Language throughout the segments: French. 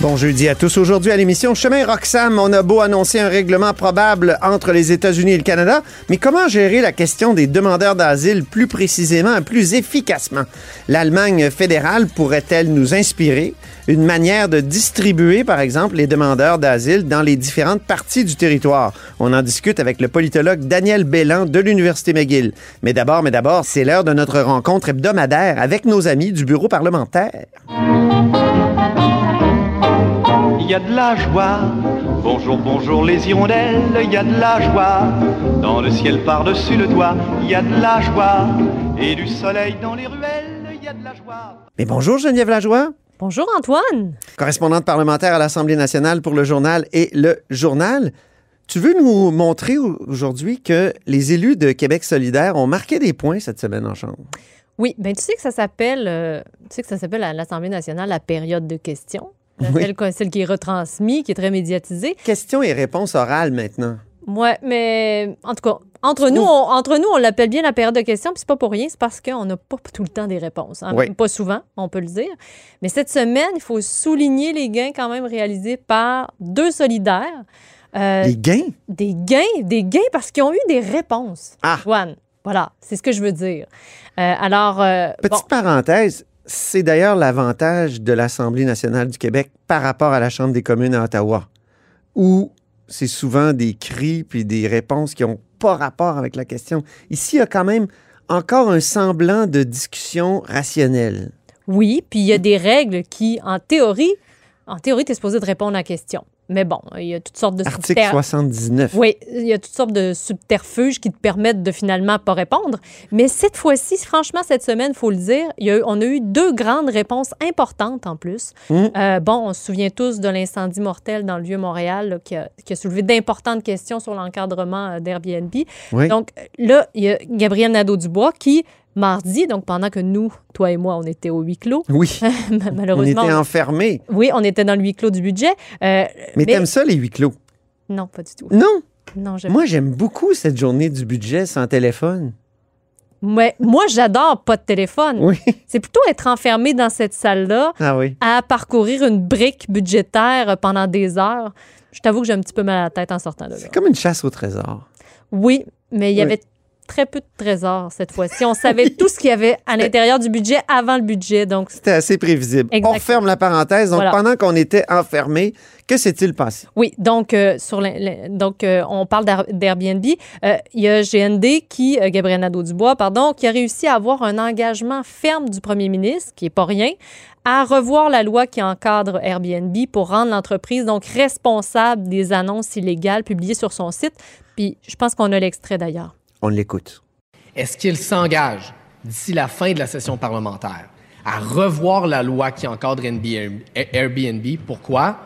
Bon jeudi à tous. Aujourd'hui à l'émission Chemin Roxham, on a beau annoncer un règlement probable entre les États-Unis et le Canada, mais comment gérer la question des demandeurs d'asile plus précisément et plus efficacement? L'Allemagne fédérale pourrait-elle nous inspirer? Une manière de distribuer, par exemple, les demandeurs d'asile dans les différentes parties du territoire? On en discute avec le politologue Daniel Bellan de l'Université McGill. Mais d'abord, mais d'abord, c'est l'heure de notre rencontre hebdomadaire avec nos amis du bureau parlementaire. A de la joie. Bonjour, bonjour les hirondelles, il y a de la joie. Dans le ciel par-dessus le toit, il y a de la joie. Et du soleil dans les ruelles, il y a de la joie. Mais bonjour Geneviève Lajoie. Bonjour Antoine. correspondante parlementaire à l'Assemblée nationale pour le journal et le journal. Tu veux nous montrer aujourd'hui que les élus de Québec solidaire ont marqué des points cette semaine en Chambre? Oui, ben tu sais que ça s'appelle, euh, tu sais que ça s'appelle à l'Assemblée nationale la période de questions, Oui. celle, celle qui est retransmise, qui est très médiatisée. Questions et réponses orales maintenant. Ouais, mais en tout cas, entre nous, on, entre nous, on l'appelle bien la période de questions, puis c'est pas pour rien, c'est parce qu'on n'a pas tout le temps des réponses. hein. Oui. Pas souvent, on peut le dire. Mais cette semaine, il faut souligner les gains quand même réalisés par deux solidaires. Euh, Les gains? Des gains, des gains parce qu'ils ont eu des réponses. Ah. Juan, voilà, c'est ce que je veux dire. Euh, alors, euh, Petite bon, parenthèse, c'est d'ailleurs l'avantage de l'Assemblée nationale du Québec par rapport à la Chambre des communes à Ottawa, où c'est souvent des cris puis des réponses qui n'ont pas rapport avec la question. Ici, il y a quand même encore un semblant de discussion rationnelle. oui, puis il y a des règles qui, en théorie, en théorie, tu es supposé de répondre à la question. Mais bon, il y a toutes sortes de Article subter- 79. Oui, il y a toutes sortes de subterfuges qui te permettent de finalement pas répondre. Mais cette fois-ci, franchement, cette semaine, faut le dire, il y a eu- on a eu deux grandes réponses importantes en plus. Mm. Euh, bon, on se souvient tous de l'incendie mortel dans le Vieux-Montréal là, qui, a, qui a soulevé d'importantes questions sur l'encadrement euh, d'Airbnb. Oui. Donc là, il y a Gabriel Nadeau-Dubois qui, mardi, donc pendant que nous, toi et moi, on était au huis clos, Oui, on malheureusement. était enfermés. Oui, on était dans le huis clos du budget. Euh, Mais, t'aimes ça, les huis clos? Non, pas du tout. Non? Non, j'aime Moi, j'aime beaucoup cette journée du budget sans téléphone. Mais moi, j'adore pas de téléphone. Oui. C'est plutôt être enfermé dans cette salle-là Ah oui. à parcourir une brique budgétaire pendant des heures. Je t'avoue que j'ai un petit peu mal à la tête en sortant de là. C'est comme une chasse au trésor. Oui, mais il y Oui. avait très peu de trésors cette fois-ci. On savait tout ce qu'il y avait à l'intérieur du budget avant le budget. Donc, C'était assez prévisible. Exactement. On referme la parenthèse. Donc, Voilà. pendant qu'on était enfermés, que s'est-il passé? Oui, donc, euh, sur donc euh, on parle d'Air- d'Airbnb. Euh, Il y a GND qui, Gabriel Nadeau-Dubois, pardon, qui a réussi à avoir un engagement ferme du premier ministre, qui est pas rien, à revoir la loi qui encadre Airbnb pour rendre l'entreprise donc responsable des annonces illégales publiées sur son site. Puis je pense qu'on a l'extrait d'ailleurs. On l'écoute. Est-ce qu'il s'engage, d'ici la fin de la session parlementaire, à revoir la loi qui encadre NB Airbnb? Pourquoi?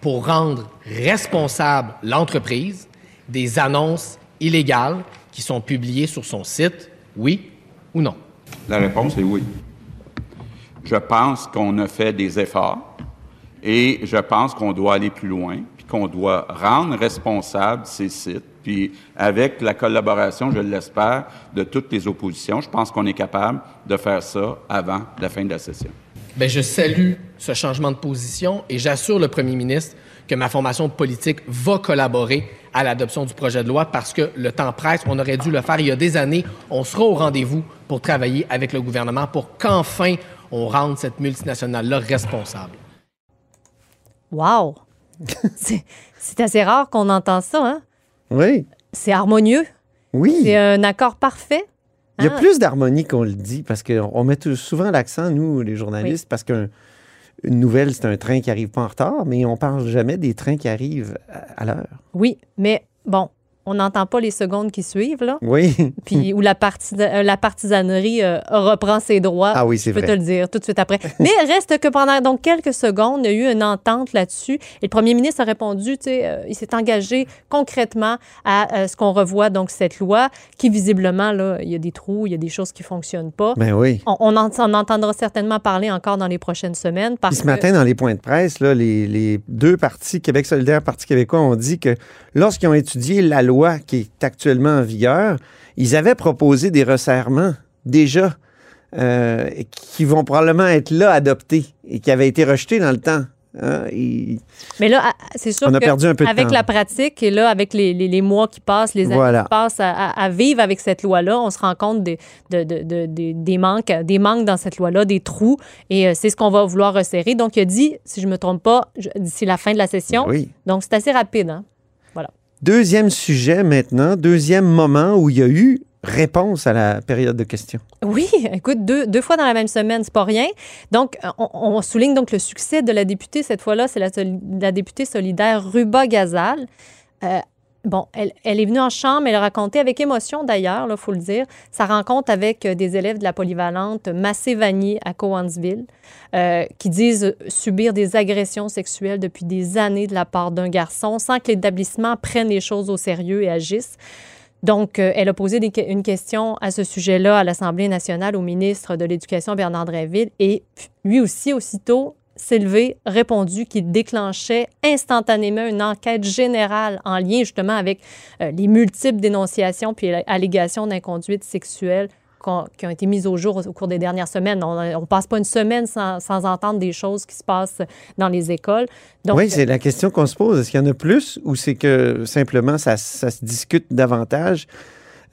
Pour rendre responsable l'entreprise des annonces illégales qui sont publiées sur son site, oui ou non? La réponse est oui. Je pense qu'on a fait des efforts et je pense qu'on doit aller plus loin, puis qu'on doit rendre responsables ces sites. Puis avec la collaboration, je l'espère, de toutes les oppositions, je pense qu'on est capable de faire ça avant la fin de la session. Bien, je salue ce changement de position et j'assure le premier ministre que ma formation politique va collaborer à l'adoption du projet de loi parce que le temps presse. On aurait dû le faire il y a des années. On sera au rendez-vous pour travailler avec le gouvernement pour qu'enfin on rende cette multinationale-là responsable. Wow! C'est assez rare qu'on entend ça, hein? Oui. C'est harmonieux. Oui. C'est un accord parfait. Il y a Ah. plus d'harmonie qu'on le dit parce qu'on on met souvent l'accent, nous, les journalistes, parce qu'une nouvelle, c'est un train qui arrive pas en retard, mais on parle jamais des trains qui arrivent à, à l'heure. Oui, mais bon, on n'entend pas les secondes qui suivent, là. Oui. Puis où la, parti- euh, la partisanerie euh, reprend ses droits. Ah oui, c'est Je peux vrai. te le dire tout de suite après. Mais reste que pendant donc quelques secondes, il y a eu une entente là-dessus. Et le premier ministre a répondu, tu sais, euh, il s'est engagé concrètement à euh, ce qu'on revoit donc cette loi qui visiblement là, il y a des trous, il y a des choses qui fonctionnent pas. Ben oui. On, on en, on entendra certainement parler encore dans les prochaines semaines parce Puis ce que matin, dans les points de presse, là, les, les deux partis, Québec solidaire, Parti québécois, ont dit que lorsqu'ils ont étudié la loi qui est actuellement en vigueur, ils avaient proposé des resserrements déjà euh, qui vont probablement être là adoptés et qui avaient été rejetés dans le temps. Hein, et- Mais là, c'est sûr On a que perdu un peu de avec temps. la pratique et là, avec les, les- les mois qui passent, les années Voilà. qui passent à, vivre avec cette loi-là, on se rend compte des, de- de- de- des- des manques, des manques dans cette loi-là, des trous, et euh, c'est ce qu'on va vouloir resserrer. Donc, il a dit, si je ne me trompe pas, d'ici la fin de la session. oui. Donc, c'est assez rapide. Hein? Deuxième sujet maintenant, deuxième moment où il y a eu réponse à la période de questions. Oui, écoute, deux, deux fois dans la même semaine, c'est pas rien. Donc, on, souligne donc le succès de la députée. Cette fois-là, c'est la députée solidaire Ruba Gazal. Euh, bon, elle, est venue en chambre, elle a raconté avec émotion d'ailleurs, il faut le dire, sa rencontre avec euh, des élèves de la polyvalente Massé-Vanier à Cowansville, euh, qui disent subir des agressions sexuelles depuis des années de la part d'un garçon sans que l'établissement prenne les choses au sérieux et agisse. Donc, euh, elle a posé une question à ce sujet-là à l'Assemblée nationale au ministre de l'Éducation, Bernard Drinville, et lui aussi, aussitôt, levé, répondu qu'il déclenchait instantanément une enquête générale en lien justement avec euh, les multiples dénonciations puis allégations d'inconduite sexuelle qui ont été mises au jour au, au cours des dernières semaines. On ne passe pas une semaine sans, sans entendre des choses qui se passent dans les écoles. Donc, oui, c'est la question qu'on se pose. Est-ce qu'il y en a plus ou c'est que simplement ça, ça se discute davantage?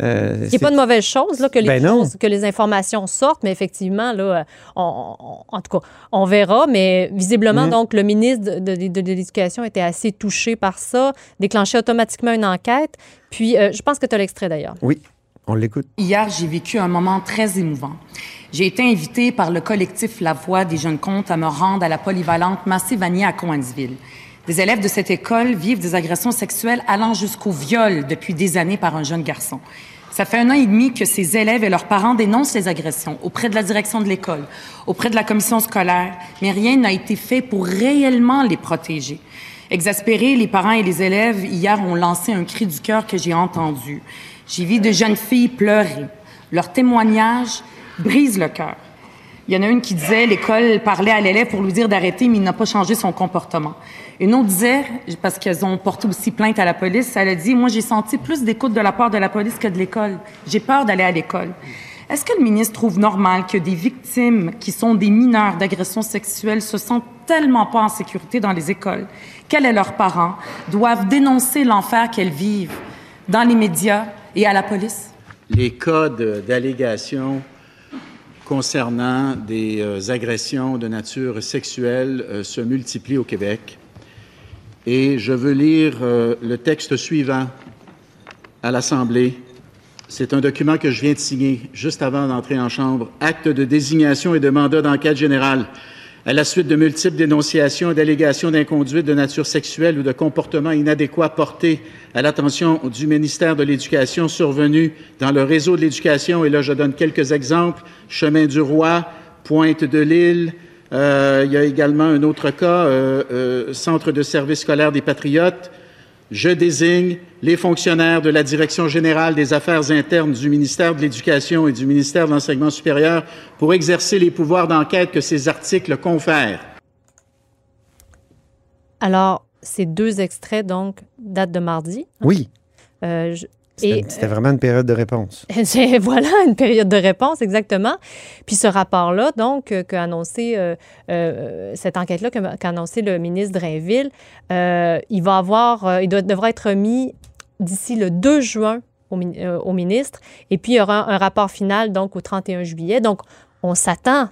Euh, Il n'y a c'est- pas de mauvaise chose là, que, les Ben choses- que les informations sortent, mais effectivement, là, on- on- en tout cas, on verra. Mais visiblement, Mm. donc, le ministre de, de- de- de l'Éducation était assez touché par ça, déclenché automatiquement une enquête. Puis, euh, je pense que tu as l'extrait d'ailleurs. Oui, on l'écoute. Hier, j'ai vécu un moment très émouvant. J'ai été invitée par le collectif La Voix des jeunes comptes à me rendre à la polyvalente Massé-Vanier à Cowansville. Des élèves de cette école vivent des agressions sexuelles allant jusqu'au viol depuis des années par un jeune garçon. Ça fait un an et demi que ces élèves et leurs parents dénoncent les agressions auprès de la direction de l'école, auprès de la commission scolaire, mais rien n'a été fait pour réellement les protéger. Exaspérés, les parents et les élèves, hier, ont lancé un cri du cœur que j'ai entendu. J'ai vu de jeunes filles pleurer. Leur témoignage brise le cœur. Il y en a une qui disait l'école parlait à l'élève pour lui dire d'arrêter, mais il n'a pas changé son comportement. Une autre disait, parce qu'elles ont porté aussi plainte à la police, elle a dit Moi, j'ai senti plus d'écoute de la part de la police que de l'école. J'ai peur d'aller à l'école. Est-ce que le ministre trouve normal que des victimes qui sont des mineurs d'agressions sexuelles se sentent tellement pas en sécurité dans les écoles? Qu'elles et leurs parents? Doivent dénoncer l'enfer qu'elles vivent dans les médias et à la police? les cas de- d'allégations concernant des euh, agressions de nature sexuelle euh, se multiplient au Québec. Et je veux lire euh, le texte suivant à l'Assemblée. C'est un document que je viens de signer juste avant d'entrer en Chambre. Acte de désignation et de mandat d'enquête générale. À la suite de multiples dénonciations et d'allégations d'inconduite de nature sexuelle ou de comportements inadéquats portés à l'attention du ministère de l'Éducation survenus dans le réseau de l'éducation, et là je donne quelques exemples, Chemin du Roi, Pointe de l'Île, euh, il y a également un autre cas, euh, euh, Centre de service scolaire des Patriotes, je désigne les fonctionnaires de la Direction générale des affaires internes du ministère de l'Éducation et du ministère de l'Enseignement supérieur pour exercer les pouvoirs d'enquête que ces articles confèrent. Alors, ces deux extraits, donc, datent de mardi. Oui, Euh, je- c'était c'était vraiment une période de réponse. Voilà une période de réponse, exactement. Puis ce rapport-là, donc, euh, qu'a annoncé, euh, euh, cette enquête-là qu'a annoncé le ministre Drainville, euh, il va avoir, euh, il doit, devra être remis d'ici le 2 juin au, min- euh, au ministre. Et puis, il y aura un rapport final, donc, au 31 juillet. Donc, on s'attend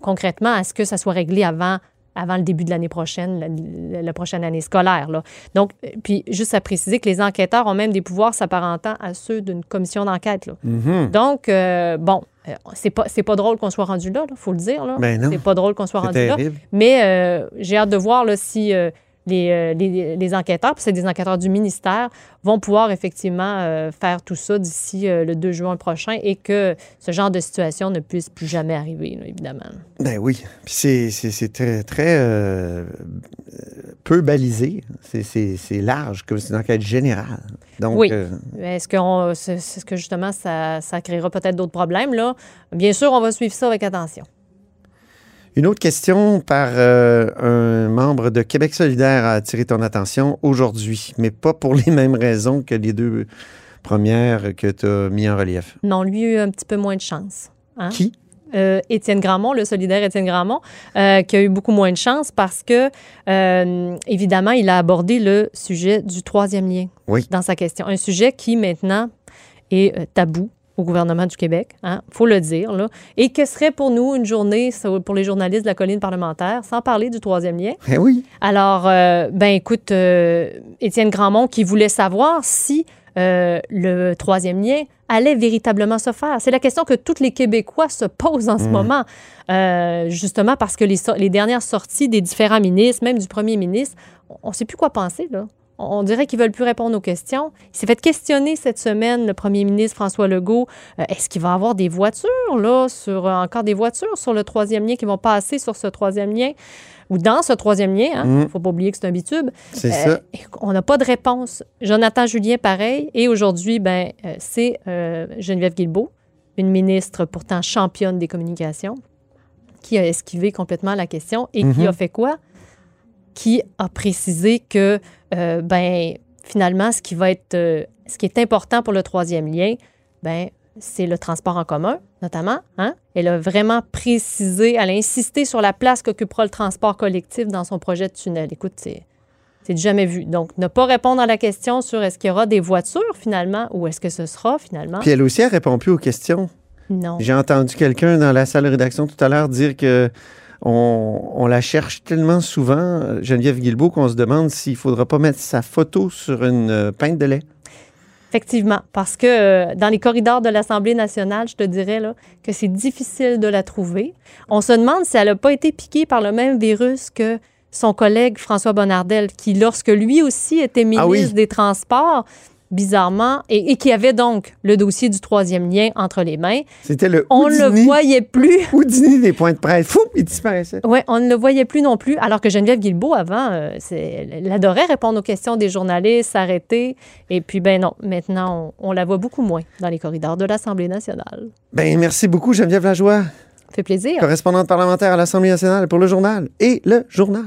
concrètement à ce que ça soit réglé avant avant le début de l'année prochaine, la, la prochaine année scolaire. Là. Donc, euh, puis juste à préciser que les enquêteurs ont même des pouvoirs s'apparentant à ceux d'une commission d'enquête. Mhm. Donc, euh, bon, euh, c'est pas, pas drôle qu'on soit rendu là, il faut le dire. Là. Ben. C'est pas drôle qu'on soit rendu là. terrible. Mais euh, j'ai hâte de voir là, si euh, les, euh, les- les enquêteurs, puis c'est des enquêteurs du ministère, vont pouvoir effectivement euh, faire tout ça d'ici euh, le 2 juin prochain et que ce genre de situation ne puisse plus jamais arriver, là, évidemment. Ben oui. Puis c'est- c'est c'est très, très euh, peu balisé. C'est- large, comme c'est une enquête générale. Donc, Oui. que, est-ce que justement ça, ça créera peut-être d'autres problèmes? Là? Bien sûr, on va suivre ça avec attention. Une autre question par euh, un membre de Québec solidaire a attiré ton attention aujourd'hui, mais pas pour les mêmes raisons que les deux premières que tu as mis en relief. Non, lui a eu un petit peu moins de chance. hein? Qui? Euh, Étienne Grandmont, le solidaire Étienne Grandmont, euh, qui a eu beaucoup moins de chance parce que, euh, évidemment, il a abordé le sujet du troisième lien Oui. dans sa question. Un sujet qui, maintenant, est tabou au gouvernement du Québec, il faut le dire. Là. Et que serait pour nous une journée, pour les journalistes de la colline parlementaire, sans parler du troisième lien? Eh oui. Alors, euh, ben écoute, euh, Étienne Grandmont qui voulait savoir si euh, le troisième lien allait véritablement se faire. C'est la question que tous les Québécois se posent en ce Mm. moment, euh, justement parce que les, so- les dernières sorties des différents ministres, même du premier ministre, on ne sait plus quoi penser, là. On dirait qu'ils veulent plus répondre aux questions. Il s'est fait questionner cette semaine, le premier ministre François Legault. Euh, Est-ce qu'il va y avoir des voitures, là, sur, euh, encore des voitures sur le troisième lien qui vont passer sur ce troisième lien? Ou dans ce troisième lien? Il ne Mm. faut pas oublier que c'est un bitube. C'est ça. On n'a pas de réponse. Jonathan Julien, pareil. Et aujourd'hui, ben, euh, c'est euh, Geneviève Guilbeault, une ministre pourtant championne des communications, qui a esquivé complètement la question et qui Mhm. a fait quoi? Qui a précisé que, euh, ben, finalement, ce qui va être, euh, ce qui est important pour le troisième lien, ben, c'est le transport en commun, notamment. Hein? Elle a vraiment précisé, elle a insisté sur la place qu'occupera le transport collectif dans son projet de tunnel. Écoute, c'est jamais vu. Donc, ne pas répondre à la question sur est-ce qu'il y aura des voitures finalement ou est-ce que ce sera finalement. Puis elle aussi, elle répond plus aux questions. Non. J'ai entendu quelqu'un dans la salle de rédaction tout à l'heure dire que on, on la cherche tellement souvent, Geneviève Guilbeault, qu'on se demande s'il faudra pas mettre sa photo sur une euh, pinte de lait. Effectivement, parce que euh, dans les corridors de l'Assemblée nationale, je te dirais là, que c'est difficile de la trouver. On se demande si elle n'a pas été piquée par le même virus que son collègue François Bonnardel, qui, lorsque lui aussi était ministre Ah oui. des Transports, bizarrement, et, et qui avait donc le dossier du troisième lien entre les mains, C'était le on ne le voyait plus. Houdini des points de presse. Fou, il disparaissait. Oui, on ne le voyait plus non plus. Alors que Geneviève Guilbeault, avant, euh, elle adorait répondre aux questions des journalistes, s'arrêter. Et puis, ben non, maintenant, on, on la voit beaucoup moins dans les corridors de l'Assemblée nationale. Ben, merci beaucoup, Geneviève Lajoie, Ça fait plaisir. correspondante parlementaire à l'Assemblée nationale pour le journal et le journal.